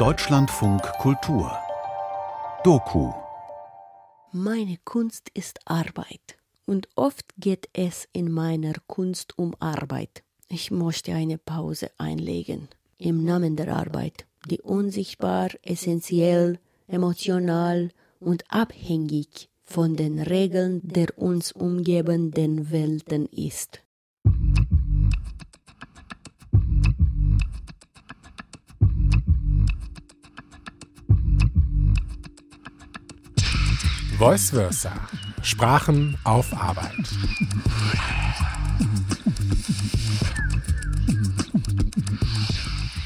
Deutschlandfunk Kultur Doku Meine Kunst ist Arbeit und oft geht es in meiner Kunst um Arbeit. Ich möchte eine Pause einlegen im Namen der Arbeit, die unsichtbar, essentiell, emotional und abhängig von den Regeln der uns umgebenden Welten ist. Voice Versa. Sprachen auf Arbeit.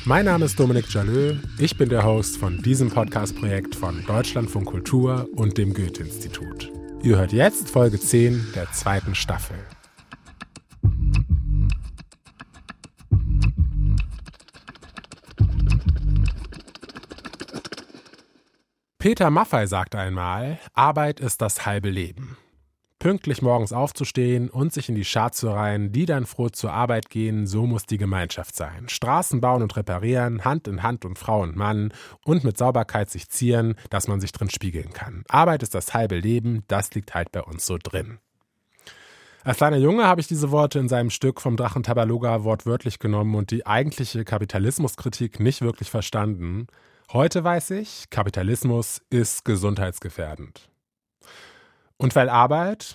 Mein Name ist Dominik Jalö. Ich bin der Host von diesem Podcast-Projekt von Deutschlandfunk Kultur und dem Goethe-Institut. Ihr hört jetzt Folge 10 der zweiten Staffel. Peter Maffei sagte einmal, Arbeit ist das halbe Leben. Pünktlich morgens aufzustehen und sich in die Schar zu reihen, die dann froh zur Arbeit gehen, so muss die Gemeinschaft sein. Straßen bauen und reparieren, Hand in Hand und Frau und Mann und mit Sauberkeit sich zieren, dass man sich drin spiegeln kann. Arbeit ist das halbe Leben, das liegt halt bei uns so drin. Als kleiner Junge habe ich diese Worte in seinem Stück vom Drachen Tabaloga wortwörtlich genommen und die eigentliche Kapitalismuskritik nicht wirklich verstanden. Heute weiß ich, Kapitalismus ist gesundheitsgefährdend. Und weil Arbeit,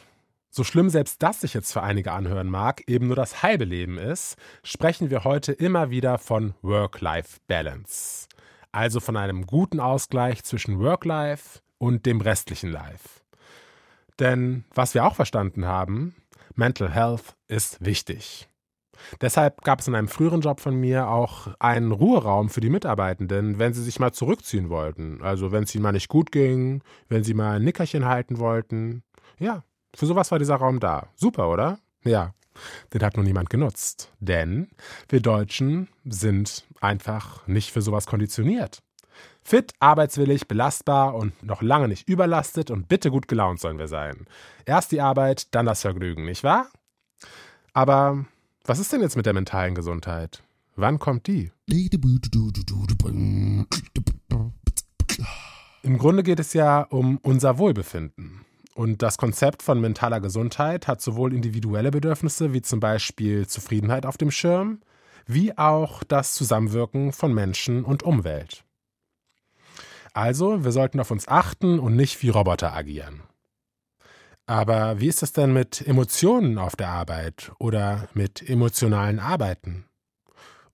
so schlimm selbst das sich jetzt für einige anhören mag, eben nur das halbe Leben ist, sprechen wir heute immer wieder von Work-Life-Balance. Also von einem guten Ausgleich zwischen Work-Life und dem restlichen Life. Denn was wir auch verstanden haben, Mental Health ist wichtig. Deshalb gab es in einem früheren Job von mir auch einen Ruheraum für die Mitarbeitenden, wenn sie sich mal zurückziehen wollten. Also wenn es ihnen mal nicht gut ging, wenn sie mal ein Nickerchen halten wollten. Ja, für sowas war dieser Raum da. Super, oder? Ja, den hat nur niemand genutzt. Denn wir Deutschen sind einfach nicht für sowas konditioniert. Fit, arbeitswillig, belastbar und noch lange nicht überlastet und bitte gut gelaunt sollen wir sein. Erst die Arbeit, dann das Vergnügen, nicht wahr? Aber was ist denn jetzt mit der mentalen Gesundheit? Wann kommt die? Im Grunde geht es ja um unser Wohlbefinden. Und das Konzept von mentaler Gesundheit hat sowohl individuelle Bedürfnisse wie zum Beispiel Zufriedenheit auf dem Schirm, wie auch das Zusammenwirken von Menschen und Umwelt. Also, wir sollten auf uns achten und nicht wie Roboter agieren. Aber wie ist es denn mit Emotionen auf der Arbeit oder mit emotionalen Arbeiten?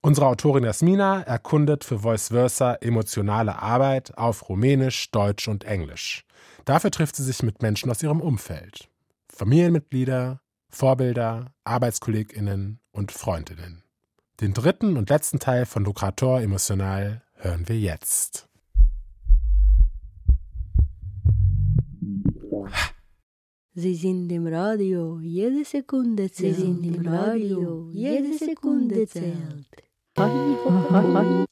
Unsere Autorin Jasmina erkundet für Voice Versa emotionale Arbeit auf Rumänisch, Deutsch und Englisch. Dafür trifft sie sich mit Menschen aus ihrem Umfeld. Familienmitglieder, Vorbilder, ArbeitskollegInnen und Freundinnen. Den dritten und letzten Teil von Lukrator Emotional hören wir jetzt. Sie sind im Radio, jede Sekunde zählt. Sie sind im Radio, jede Sekunde zählt.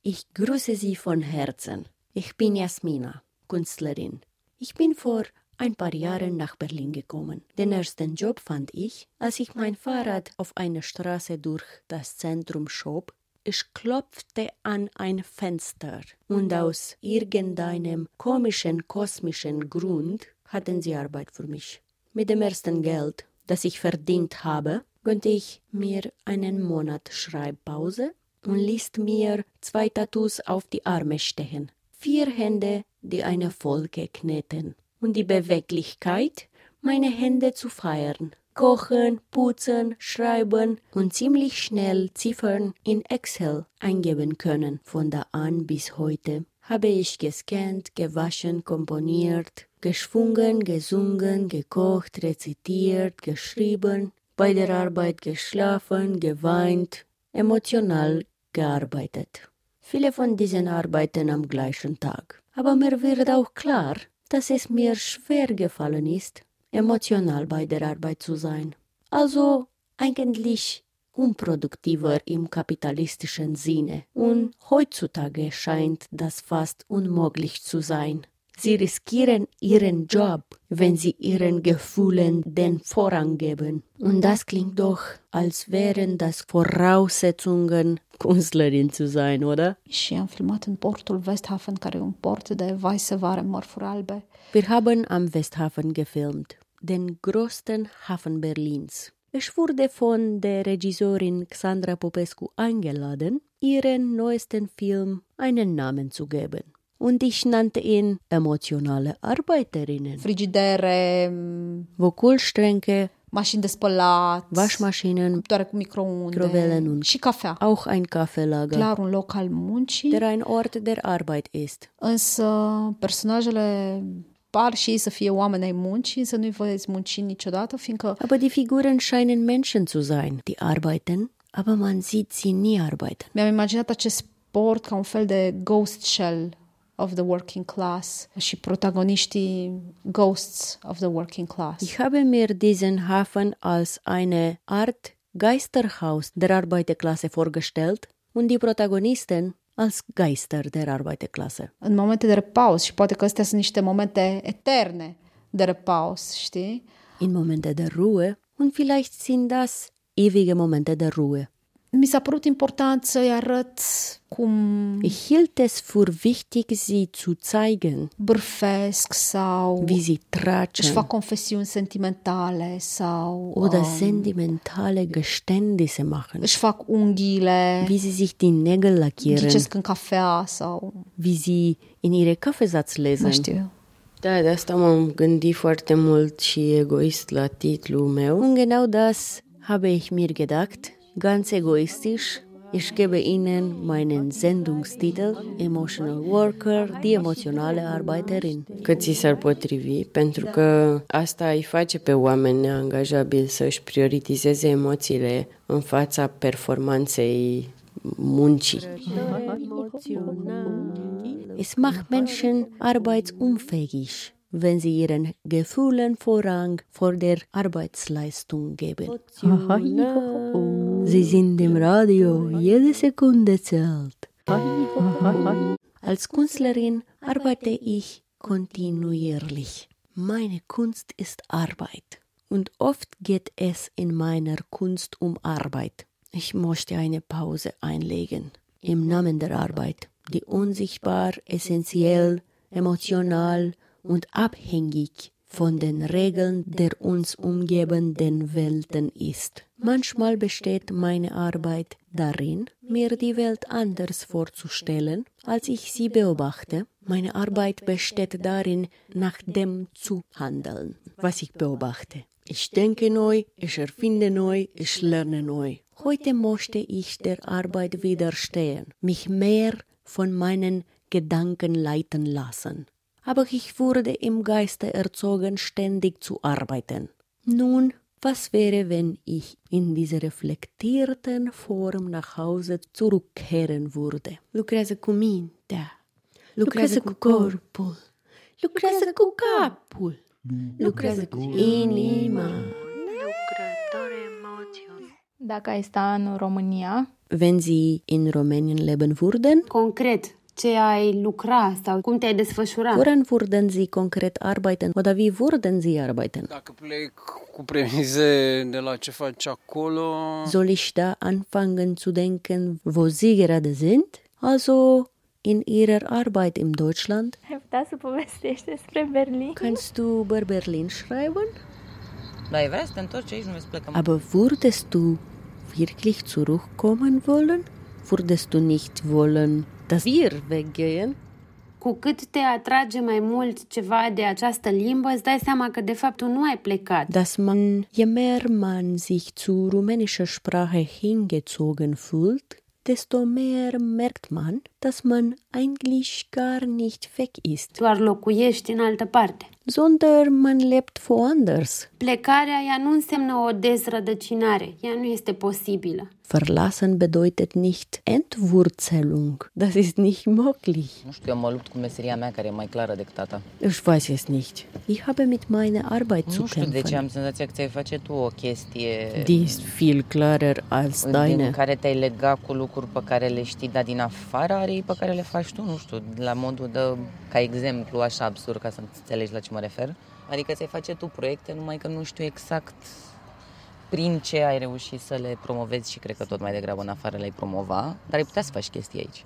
Ich grüße Sie von Herzen. Ich bin Jasmina, Künstlerin. Ich bin vor ein paar Jahren nach Berlin gekommen. Den ersten Job fand ich, als ich mein Fahrrad auf einer Straße durch das Zentrum schob. Ich klopfte an ein Fenster und aus irgendeinem komischen kosmischen Grund hatten sie Arbeit für mich. Mit dem ersten Geld, das ich verdient habe, gönnte ich mir einen Monat Schreibpause und ließ mir zwei Tattoos auf die Arme stechen. Vier Hände, die eine Folge kneten. Und die Beweglichkeit, meine Hände zu feiern. Kochen, putzen, schreiben und ziemlich schnell Ziffern in Excel eingeben können. Von da an bis heute habe ich gescannt, gewaschen, komponiert, geschwungen, gesungen, gekocht, rezitiert, geschrieben, bei der Arbeit geschlafen, geweint, emotional gearbeitet. Viele von diesen arbeiten am gleichen Tag. Aber mir wird auch klar, dass es mir schwer gefallen ist, emotional bei der Arbeit zu sein. Also eigentlich unproduktiver im kapitalistischen Sinne. Und heutzutage scheint das fast unmöglich zu sein Sie riskieren ihren Job, wenn sie ihren Gefühlen den Vorrang geben. Und das klingt doch, als wären das Voraussetzungen, Künstlerin zu sein, oder? Wir haben am Westhafen gefilmt, den größten Hafen Berlins. Ich wurde von der Regisseurin Xandra Popescu eingeladen, ihren neuesten Film einen Namen zu geben. Und ich nannte ihn emotionale Arbeiterinnen. Frigidere, m, Wo Kühlschränke, mașini de spălat, Waschmaschinen, cuptoare cu microunde Microvelen und- și cafea. auch ein Kaffeelager, Clar un loc al muncii, der ein Ort der Arbeit ist. însă personajele par și ei să fie oameni ai muncii, să nu-i vezi munci niciodată, fiindcă Aber die Figuren scheinen Menschen zu sein, die arbeiten, aber man sieht sie nie arbeiten. mi-am imaginat acest sport ca un fel de ghost shell of the working class și protagoniștii ghosts of the working class. Ich habe mir diesen Hafen als eine Art Geisterhaus der Arbeiterklasse vorgestellt und die Protagonisten als Geister der Arbeiterklasse. În momente de repaus și poate că astea sunt niște momente eterne de repaus, știi? In Momente der Ruhe und vielleicht sind das ewige Momente der Ruhe. Mi s-a părut important să-i arăt cum Ich hielt es für wichtig, sie zu zeigen, bârfesc sau wie sie își tratschen fac confesiuni sentimentale sau oder um, sentimentale Geständnisse machen, își fac unghiile, wie sie sich die Nägel lackieren, ghicesc în cafea sau wie sie in ihre Kaffeesatz nu lesen. știu. Da, de asta m-am gândit foarte mult și egoist la titlul meu. Und genau das habe ich mir gedacht, ganz egoistisch. Ich gebe Ihnen meinen Sendungstitel Emotional Worker, die emotionale Arbeiterin. Că ți s-ar potrivi, pentru că asta îi face pe oameni neangajabili să-și prioritizeze emoțiile în fața performanței muncii. Es macht Menschen arbeitsunfähig, wenn sie ihren Gefühlen Vorrang vor der Arbeitsleistung geben. Sie sind im Radio, jede Sekunde zählt. Als Künstlerin arbeite ich kontinuierlich. Meine Kunst ist Arbeit. Und oft geht es in meiner Kunst um Arbeit. Ich möchte eine Pause einlegen. Im Namen der Arbeit, die unsichtbar, essentiell, emotional und abhängig von den Regeln der uns umgebenden Welten ist. Manchmal besteht meine Arbeit darin, mir die Welt anders vorzustellen, als ich sie beobachte. Meine Arbeit besteht darin, nach dem zu handeln, was ich beobachte. Ich denke neu, ich erfinde neu, ich lerne neu. Heute möchte ich der Arbeit widerstehen, mich mehr von meinen Gedanken leiten lassen. Aber ich wurde im Geiste erzogen, ständig zu arbeiten. Nun, was wäre, wenn ich in dieser reflektierten Form nach Hause zurückkehren würde? Lucrează cu mintea, cu corpul, lucrează cu capul, lucrează cu inima. Dacă ai sta în România, Wenn Sie in Rumänien leben würden, Concret, ce ai lucra sau cum te-ai desfășura? woran würden Sie konkret arbeiten oder wie würden Sie arbeiten? Dacă plec cu premize de la ce faci acolo, Soll ich da anfangen zu denken, wo Sie gerade sind? Also in Ihrer Arbeit in Deutschland? Kannst du über Berlin schreiben? Aber würdest du wirklich zurückkommen wollen? Würdest du nicht wollen, dass wir weggehen? Cu cât te atrage mai mult ceva de această limbă, îți dai seama că de fapt tu nu ai plecat. Dass man, je mehr man sich zu rumänischer Sprache hingezogen fühlt, desto mehr merkt man, dass man eigentlich gar nicht weg ist. Doar locuiești în altă parte. Sondern man lebt woanders. Plecarea ea nu înseamnă o dezrădăcinare. Ea nu este posibilă. Verlassen bedeutet nicht Entwurzelung. Das ist nicht möglich. Nu știu, eu mă lupt cu meseria mea care e mai clară decât tata. Ich weiß es nicht. Ich habe mit meiner Arbeit zu Nu știu de ce kämpfen. am senzația că ți-ai face tu o chestie Die ist viel klarer als din deine. care te-ai lega cu lucruri pe care le știi, dar din afara arei pe care le faci tu, nu știu, la modul de, ca exemplu, așa absurd, ca să înțelegi la ce mă refer. Adică ți-ai face tu proiecte, numai că nu știu exact prin ce ai reușit să le promovezi și cred că tot mai degrabă în afară le-ai promova, dar ai putea să faci chestii aici.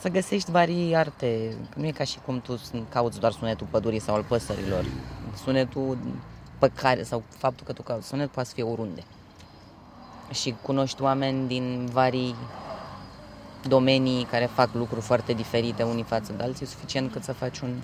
Să găsești varii arte. Nu e ca și cum tu cauți doar sunetul pădurii sau al păsărilor. Sunetul pe care, sau faptul că tu cauți sunet poate să fie oriunde. Și cunoști oameni din varii domenii care fac lucruri foarte diferite unii față de alții, suficient cât să faci un...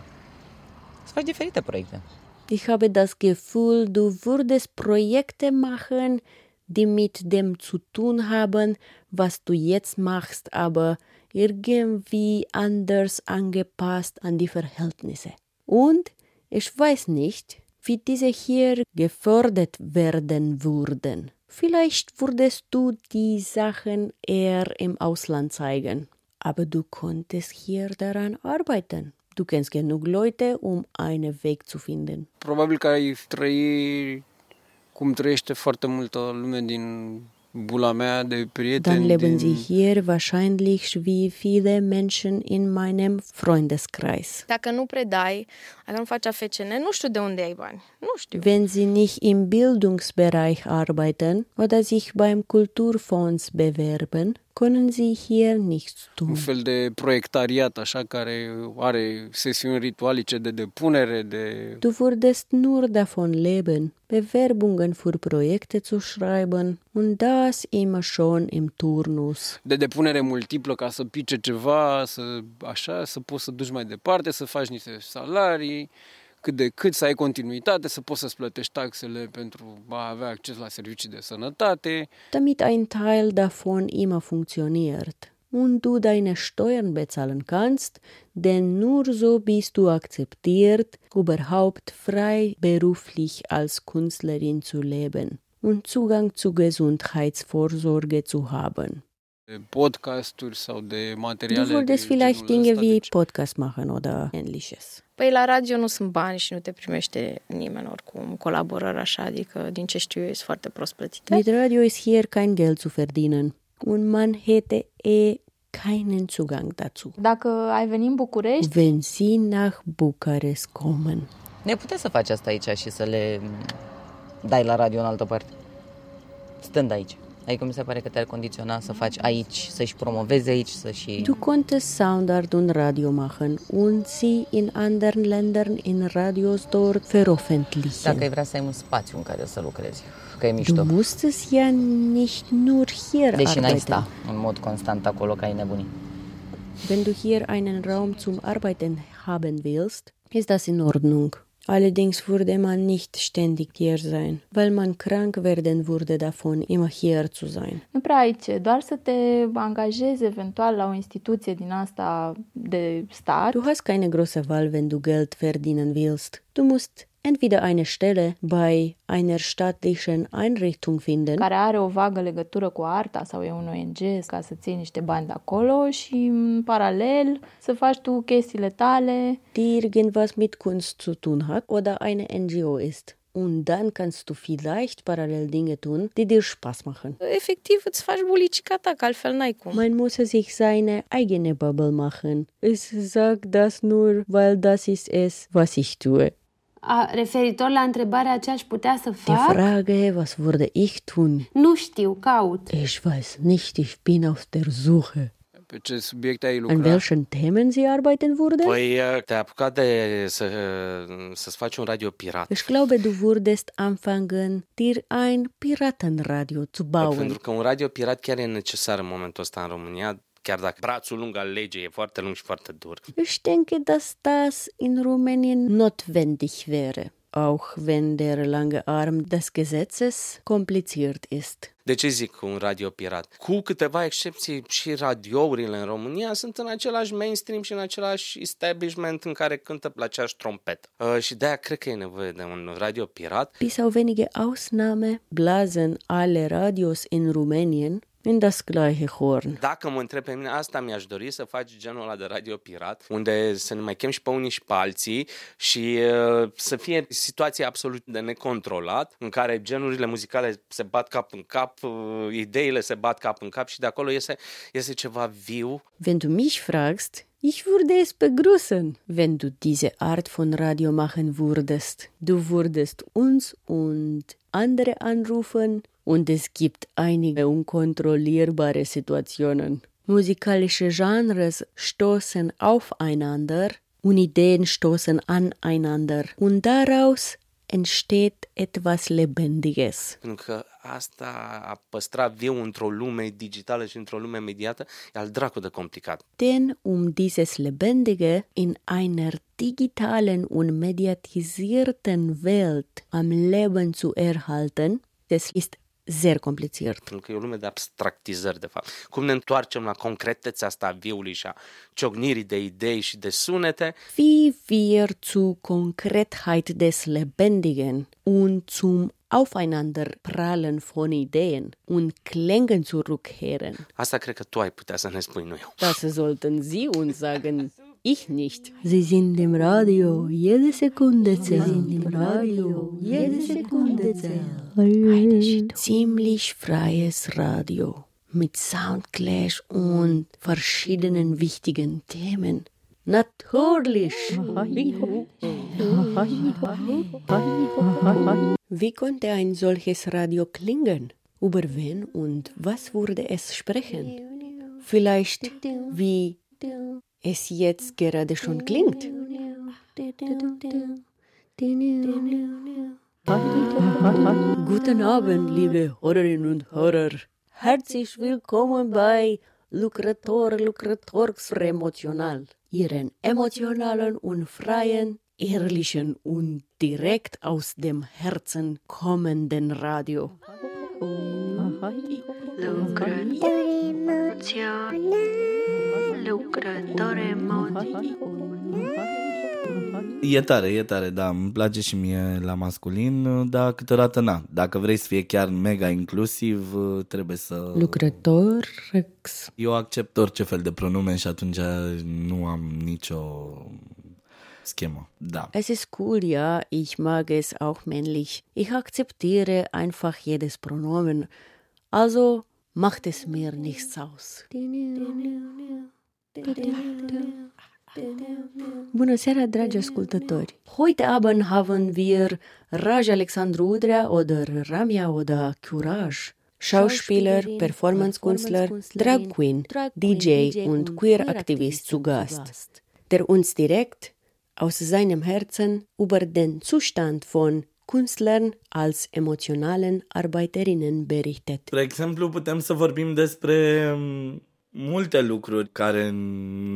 Ich habe das Gefühl, du würdest Projekte machen, die mit dem zu tun haben, was du jetzt machst, aber irgendwie anders angepasst an die Verhältnisse. Und ich weiß nicht, wie diese hier gefördert werden würden. Vielleicht würdest du die Sachen eher im Ausland zeigen, aber du konntest hier daran arbeiten. Du kennst genug Leute, um einen Weg zu finden. Probabil că ai trăi cum trăiește foarte multă lume din bula mea de prieteni. Dann leben din... sie hier wahrscheinlich wie viele Menschen in meinem Freundeskreis. Dacă nu predai, dacă nu faci AFCN, nu știu de unde ai bani. Nu știu. Wenn sie nicht im Bildungsbereich arbeiten oder sich beim Kulturfonds bewerben, können sie hier nichts un tun. fel de proiectariat așa care are sesiuni ritualice de depunere, de Du würdest nur davon leben, Bewerbungen für Projekte zu schreiben und das immer schon im Turnus. de depunere multiplă ca să pice ceva, să așa, să poți să duci mai departe, să faci niște salarii, cât de cât să ai continuitate, să poți să-ți plătești taxele pentru a avea acces la servicii de sănătate. damit ein Teil davon immer funktioniert und du deine Steuern bezahlen kannst, denn nur so bist du akzeptiert, überhaupt frei beruflich als Künstlerin zu leben und Zugang zu Gesundheitsvorsorge zu haben. De podcasturi sau de materiale Du würdest de vielleicht genul Dinge ăsta, wie deci Podcast machen oder ähnliches. Păi la radio nu sunt bani și nu te primește nimeni oricum colaborări așa, adică din ce știu eu, sunt foarte prost plătite. Mit Radio ist hier kein Geld zu verdienen und man hätte eh keinen Zugang dazu. Dacă ai venit în București, Wenn Sie nach Bukarest kommen, Ne puteți să faci asta aici și să le dai la radio în altă parte. Stând aici. Adică mi se pare că te-ar condiționa să faci aici, să-și promovezi aici, să și... Du konntest Soundart und Radio machen und sie in anderen Ländern in Radios dort Dacă ai veröffentlichen. vrea să ai un spațiu în care să lucrezi, că e Du mișto. musstest ja nicht nur hier Deși n-ai arbeiten. sta în mod constant acolo ca ai nebunii. Wenn du hier einen Raum zum Arbeiten haben willst, ist das in Ordnung. Allerdings würde man nicht ständig hier sein, weil man krank werden würde davon, immer hier zu sein. nu prea ai ce, doar să te angajezi eventual la o instituție din asta de stat. Du hast keine große Wahl, wenn du Geld verdienen willst. Du musst entweder eine Stelle bei einer staatlichen Einrichtung finden care are o vagă legătură cu arta sau e un ONG ca să ții niște bani de acolo și în paralel să faci tu chestiile tale. die irgendwas mit Kunst zu tun hat oder eine NGO ist. Und dann kannst du vielleicht parallel Dinge tun, die dir Spaß machen. Efectiv îți faci bulicica ta, că altfel n-ai cum. Man muss sich seine eigene Bubble machen. Ich sag das nur, weil das ist es, was ich tue. A, referitor la întrebarea ce aș putea să Die fac, Frage, was würde ich tun? nu știu, caut. Ich weiß nicht, ich bin auf der Suche. pe ce subiecte ai An lucrat. welchen Themen sie arbeiten würden? Păi te-ai apucat de să, să-ți faci un radio pirat. Ich glaube, du würdest anfangen, dir ein Piratenradio zu bauen. Pentru că un radio pirat chiar e necesar în momentul ăsta în România, chiar dacă brațul lung al legii e foarte lung și foarte dur. Ich denke, dass das in Rumänien notwendig wäre. auch wenn der lange Arm des Gesetzes kompliziert ist. De ce zic un radio pirat? Cu câteva excepții și radiourile în România sunt în același mainstream și în același establishment în care cântă la aceeași trompetă. Uh, și de-aia cred că e nevoie de un radio pirat. Bis auf wenige Ausnahme blasen alle Radios in Rumänien in das gleiche Horn. Dacă mă întreb pe mine, asta mi-aș dori să faci genul ăla de radio pirat, unde să ne mai chem și pe unii și pe alții și uh, să fie situație absolut de necontrolat, în care genurile muzicale se bat cap în cap, uh, ideile se bat cap în cap și de acolo iese, iese ceva viu. Wenn du mich fragst, ich würde es begrüßen, wenn du diese Art von Radio machen würdest. Du würdest uns und andere anrufen und es gibt einige unkontrollierbare Situationen. Musikalische Genres stoßen aufeinander und Ideen stoßen aneinander und daraus entsteht etwas Lebendiges. Pentru că asta a păstra viu într-o lume digitală și într-o lume mediată e al dracu de complicat. Denn um dieses Lebendige in einer digitalen und mediatisierten Welt am Leben zu erhalten, das ist sehr kompliziert. Pentru că e o lume de abstractizări, de fapt. Cum ne întoarcem la concretețea asta a viului și a ciognirii de idei și de sunete, Wie wir zu Konkretheit des Lebendigen und zum Aufeinanderprallen von Ideen und Klängen zurückkehren. asta cred că tu ai putea să ne spui, nu eu. Das sollten Sie uns sagen. Ich nicht. Sie sind im Radio, jede Sekunde zählt. Sie sind im Radio, jede Sekunde zählt. Ziemlich freies Radio mit Soundclash und verschiedenen wichtigen Themen. Natürlich. Wie konnte ein solches Radio klingen? Über wen und was würde es sprechen? Vielleicht wie es jetzt gerade schon klingt. Guten Abend, liebe Hörerinnen und Hörer. Herzlich willkommen bei Lukrator Lukratorx Emotional, Ihren emotionalen und freien, ehrlichen und direkt aus dem Herzen kommenden Radio. E tare, e tare, da, îmi place și mie la masculin, dar câteodată na. Dacă vrei să fie chiar mega inclusiv, trebuie să... Lucrătorx. Eu accept orice fel de pronume și atunci nu am nicio schemă. Da. Es ist cool, ja, ich mag es auch männlich. Ich akzeptiere einfach jedes Pronomen. Also macht es mir nichts aus. Bună seara, dragi ascultători! Heute Abend haben wir Raj Alexandru Udrea oder Ramya oder Courage. Schauspieler, Performance-Künstler, Drag Queen, DJ und Queer-Aktivist zu Gast, der uns direkt aus seinem Herzen über den Zustand von Künstlern als emotionalen Arbeiterinnen berichtet. Spre exemplu, putem să vorbim despre mm, multe lucruri care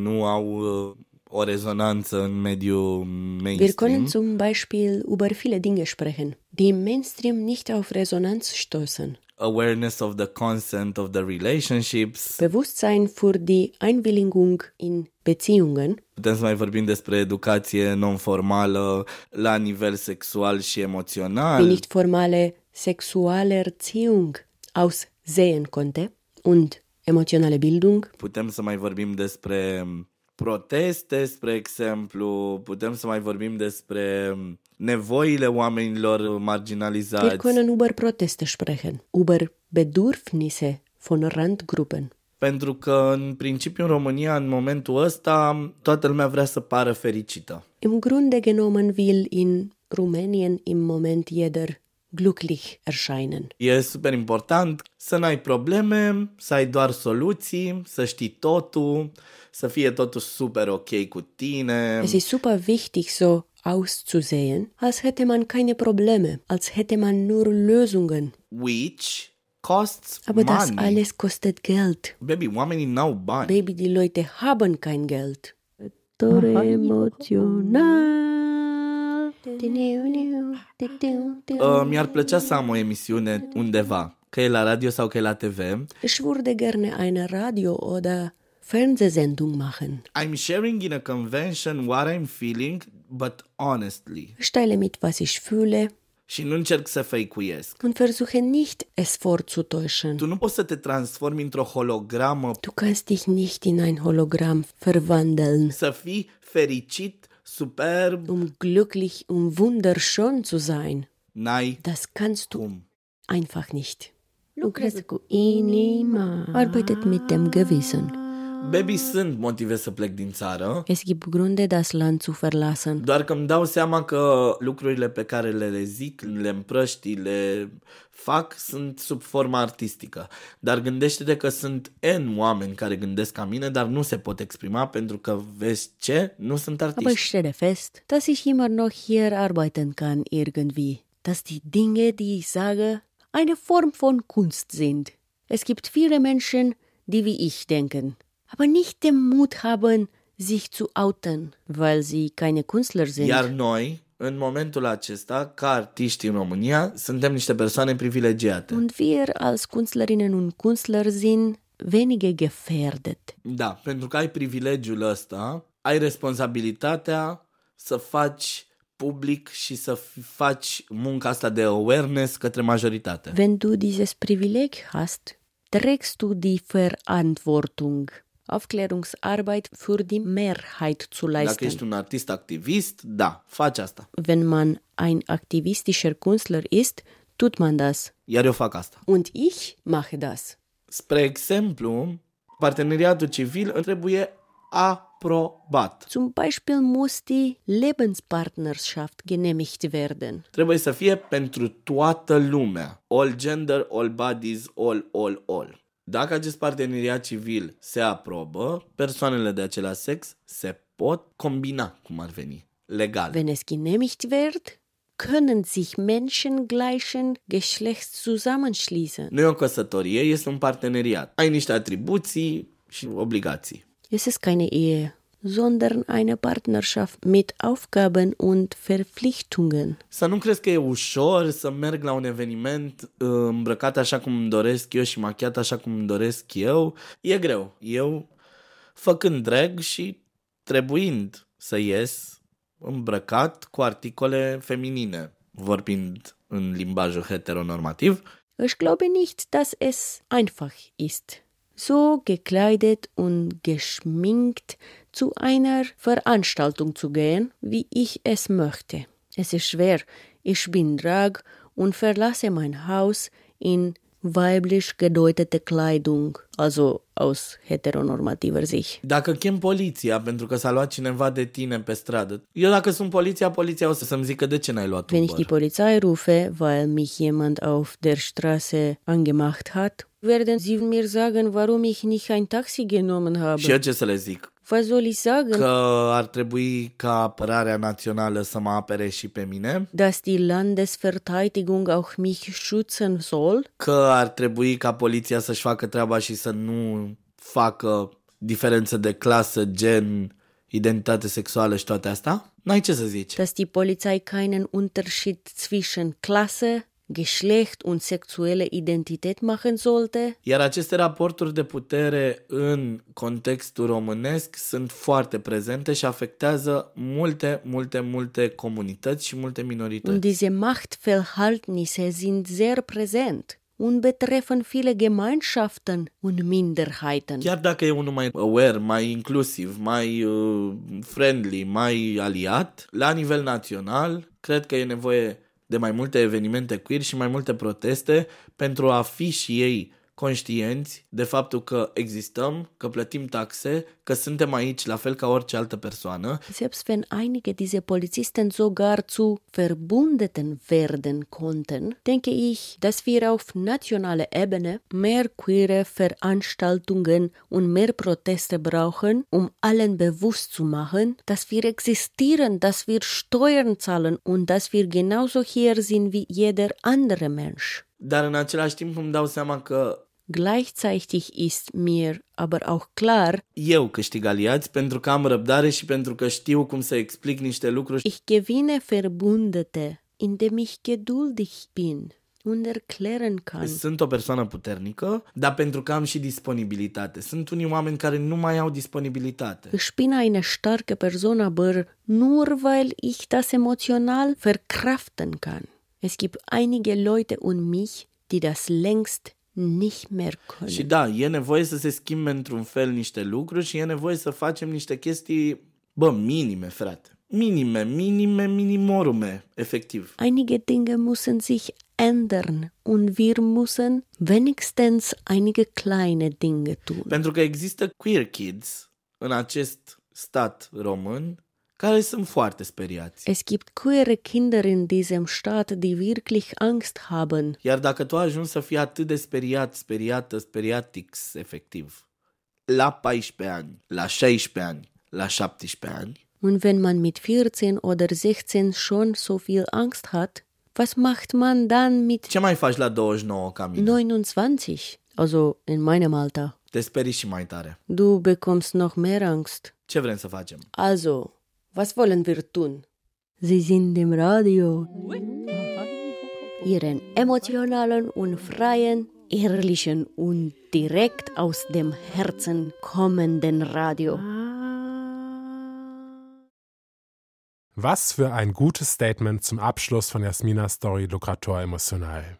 nu au uh, o rezonanță în mediul Wir können mainstream. zum Beispiel über viele Dinge sprechen, die im Mainstream nicht auf Resonanz stoßen. Awareness of the consent of the relationships. Bewusstsein für die Einwilligung in Beziehungen. Putem să mai vorbim despre educație non-formală la nivel sexual și die emoțional. nicht formale sexuelle Erziehung aussehen konnte und emotionale Bildung. Putem să mai vorbim despre proteste, spre exemplu. Putem să mai vorbim despre nevoile oamenilor Wir marginalizați. können über Proteste sprechen, über Bedürfnisse von Randgruppen. Pentru că, în principiu, în România, în momentul ăsta, toată lumea vrea să pară fericită. Im Grunde genommen will in Rumänien im Moment jeder glücklich erscheinen. E super important să n-ai probleme, să ai doar soluții, să știi totul, să fie totul super ok cu tine. Es ist super wichtig, so auszusehen, als hätte man keine Probleme, als hätte man nur Lösungen. Which costs Aber money. das alles kostet Geld. Baby, oamenii n-au bani. Baby, die Leute haben kein Geld. Tore emotional. Uh, mi-ar plăcea să am o emisiune undeva, că e la radio sau că e la TV. Ich würde gerne eine Radio- oder Fernsehsendung machen. I'm sharing in a convention what I'm feeling, but honestly. Ich teile mit, was ich fühle Și nu încerc să fake-uiesc. und versuche nicht, es vorzutäuschen. Tu nu poți să te transformi într-o hologramă, Du kannst dich nicht in ein Hologramm verwandeln, să fii fericit, superb, um glücklich und wunderschön zu sein. n-ai Das kannst du cum. einfach nicht. Lucrează cu inima, arbeitet mit dem Gewissen. Baby, sunt motive să plec din țară, Es gibt Gründe, das Land zu verlassen. doar că îmi dau seama că lucrurile pe care le zic, le împrăști, le fac, sunt sub forma artistică. Dar gândește-te că sunt N oameni care gândesc ca mine, dar nu se pot exprima pentru că, vezi ce, nu sunt Aber ich artiști. stelle fest, dass ich immer noch hier arbeiten kann irgendwie. Dass die Dinge, die ich sage, eine Form von Kunst sind. Es gibt viele Menschen, die wie ich denken, aber nicht den Mut haben, sich zu outen, weil sie keine Künstler sind. Iar noi, în momentul acesta, ca artiști în România, suntem niște persoane privilegiate. Und wir als Künstlerinnen und Künstler sind weniger gefährdet. Da, pentru că ai privilegiul ăsta, ai responsabilitatea să faci public și să f- faci munca asta de awareness către majoritate. Wenn du dieses Privileg hast, trägst du die Verantwortung, Aufklärungsarbeit für die Mehrheit zu Dacă leisten. ești un artist activist, da, faci asta. Wenn man ein aktivistischer Künstler ist, tut man das. Iar eu fac asta. Und ich mache das. Spre exemplu, parteneriatul civil trebuie aprobat. Zum Beispiel muss die Lebenspartnerschaft genehmigt werden. Trebuie să fie pentru toată lumea. All gender, all bodies, all, all, all. Dacă acest parteneriat civil se aprobă, persoanele de același sex se pot combina, cum ar veni, legal. Wenn es genehmigt wird, können sich Menschen gleichen Geschlechts zusammenschließen. Nu e o căsătorie, este un parteneriat. Ai niște atribuții și obligații. Es ist keine Ehe, sondern eine Partnerschaft mit Aufgaben und Verpflichtungen. Să nu crezi că e ușor să merg la un eveniment uh, îmbrăcat așa cum îmi doresc eu și machiat așa cum îmi doresc eu. E greu. Eu, făcând drag și trebuind să ies îmbrăcat cu articole feminine, vorbind în limbajul heteronormativ, Ich glaube nicht, dass es einfach ist, so gekleidet und geschminkt zu einer Veranstaltung zu gehen, wie ich es möchte. Es ist schwer. Ich bin Drag und verlasse mein Haus in weiblich gedeutete Kleidung, also aus heteronormativer Sicht. Dacă chem poliția pentru că s-a luat cineva de tine pe stradă, eu dacă sunt poliția, poliția o să să-mi zică de ce n-ai luat Wenn ich die Polizei rufe, weil mich jemand auf der Straße angemacht hat, werden sie mir sagen, warum ich nicht ein Taxi genommen habe. Și eu ce să le zic? Was soll ich sagen? Că ar trebui ca apărarea națională să mă apere și pe mine, Dass die Landesverteidigung auch mich schützen soll? că ar trebui ca poliția să-și facă treaba și să nu facă diferență de clasă, gen, identitate sexuală și toate astea? N-ai ce să zici. Dass die Polizei keinen Unterschied zwischen Klasse, Geschlecht und sexuelle Identität machen sollte? Iar aceste raporturi de putere în contextul românesc sunt foarte prezente și afectează multe, multe, multe comunități și multe minorități. Und diese Machtverhältnisse sind sehr präsent und betreffen viele Gemeinschaften und Minderheiten. Chiar dacă e unul mai aware, mai inclusiv, mai uh, friendly, mai aliat, la nivel național, cred că e nevoie de mai multe evenimente queer și mai multe proteste pentru a fi și ei conștienți de faptul că existăm, că plătim taxe, că suntem aici la fel ca orice altă persoană Selbst wenn einige dieser Polizisten sogar zu Verbündeten werden konnten, denke ich, dass wir auf nationaler Ebene mehr queere Veranstaltungen und mehr Proteste brauchen, um allen bewusst zu machen, dass wir existieren, dass wir Steuern zahlen und dass wir genauso hier sind wie jeder andere Mensch. Dar în același timp îmi dau seama că Gleichzeitig ist mir aber auch klar, Eu câștig aliați pentru că am răbdare și pentru că știu cum să explic niște lucruri. ich gewinne Verbündete, indem ich geduldig bin und erklären kann. Sunt o persoană puternică, dar pentru că am și disponibilitate. Sunt unii oameni care nu mai au disponibilitate. Ich bin eine starke Person, aber nur weil ich das emotional verkraften kann. Es gibt einige Leute um mich, die das längst nicht mehr können. Și da, e nevoie să se schimbe într-un fel niște lucruri și e nevoie să facem niște chestii, bă, minime, frate. Minime, minime, minimorume, efectiv. Einige Dinge müssen sich ändern und wir müssen wenigstens einige kleine Dinge tun. Pentru că există queer kids în acest stat român care sunt foarte speriați. Es gibt queere Kinder in diesem Staat, die wirklich Angst haben. Iar dacă tu ajungi să fii atât de speriat, speriată, speriatix, efectiv, la 14 ani, la 16 ani, la 17 ani, Und wenn man mit 14 oder 16 schon so viel Angst hat, was macht man dann mit ce mai faci la 29 ca mine? 29? Also in meinem Alter. Te sperii și mai tare. Du bekommst noch mehr Angst. Ce vrem să facem? Also, was wollen wir tun? Sie sind im Radio. Ihren emotionalen und freien, ehrlichen und direkt aus dem Herzen kommenden Radio. Was für ein gutes Statement zum Abschluss von Jasminas Story Lukrator emotional.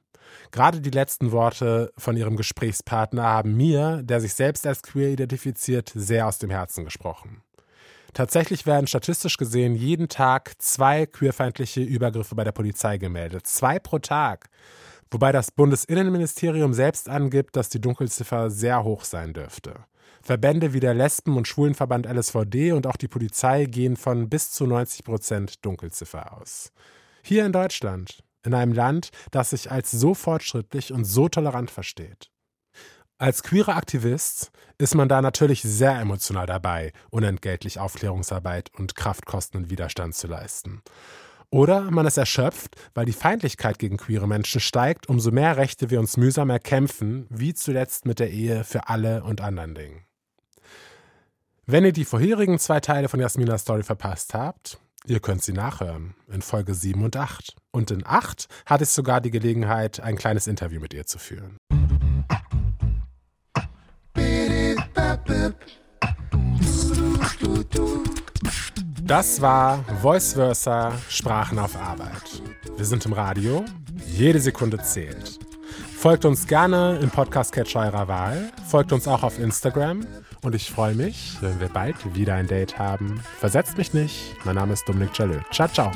Gerade die letzten Worte von ihrem Gesprächspartner haben mir, der sich selbst als queer identifiziert, sehr aus dem Herzen gesprochen. Tatsächlich werden statistisch gesehen jeden Tag zwei queerfeindliche Übergriffe bei der Polizei gemeldet. Zwei pro Tag. Wobei das Bundesinnenministerium selbst angibt, dass die Dunkelziffer sehr hoch sein dürfte. Verbände wie der Lesben- und Schwulenverband LSVD und auch die Polizei gehen von bis zu 90 Prozent Dunkelziffer aus. Hier in Deutschland, in einem Land, das sich als so fortschrittlich und so tolerant versteht. Als queerer Aktivist ist man da natürlich sehr emotional dabei, unentgeltlich Aufklärungsarbeit und Kraftkosten und Widerstand zu leisten. Oder man ist erschöpft, weil die Feindlichkeit gegen queere Menschen steigt, umso mehr Rechte wir uns mühsam erkämpfen, wie zuletzt mit der Ehe für alle und anderen Dingen. Wenn ihr die vorherigen zwei Teile von Jasminas Story verpasst habt, ihr könnt sie nachhören in Folge 7 und 8. Und in 8 hatte ich sogar die Gelegenheit, ein kleines Interview mit ihr zu führen. Das war Voice Versa Sprachen auf Arbeit. Wir sind im Radio, jede Sekunde zählt. Folgt uns gerne im Podcast-Catcher eurer Wahl, folgt uns auch auf Instagram und ich freue mich, wenn wir bald wieder ein Date haben. Versetzt mich nicht, mein Name ist Dominik Jalö. Ciao, ciao.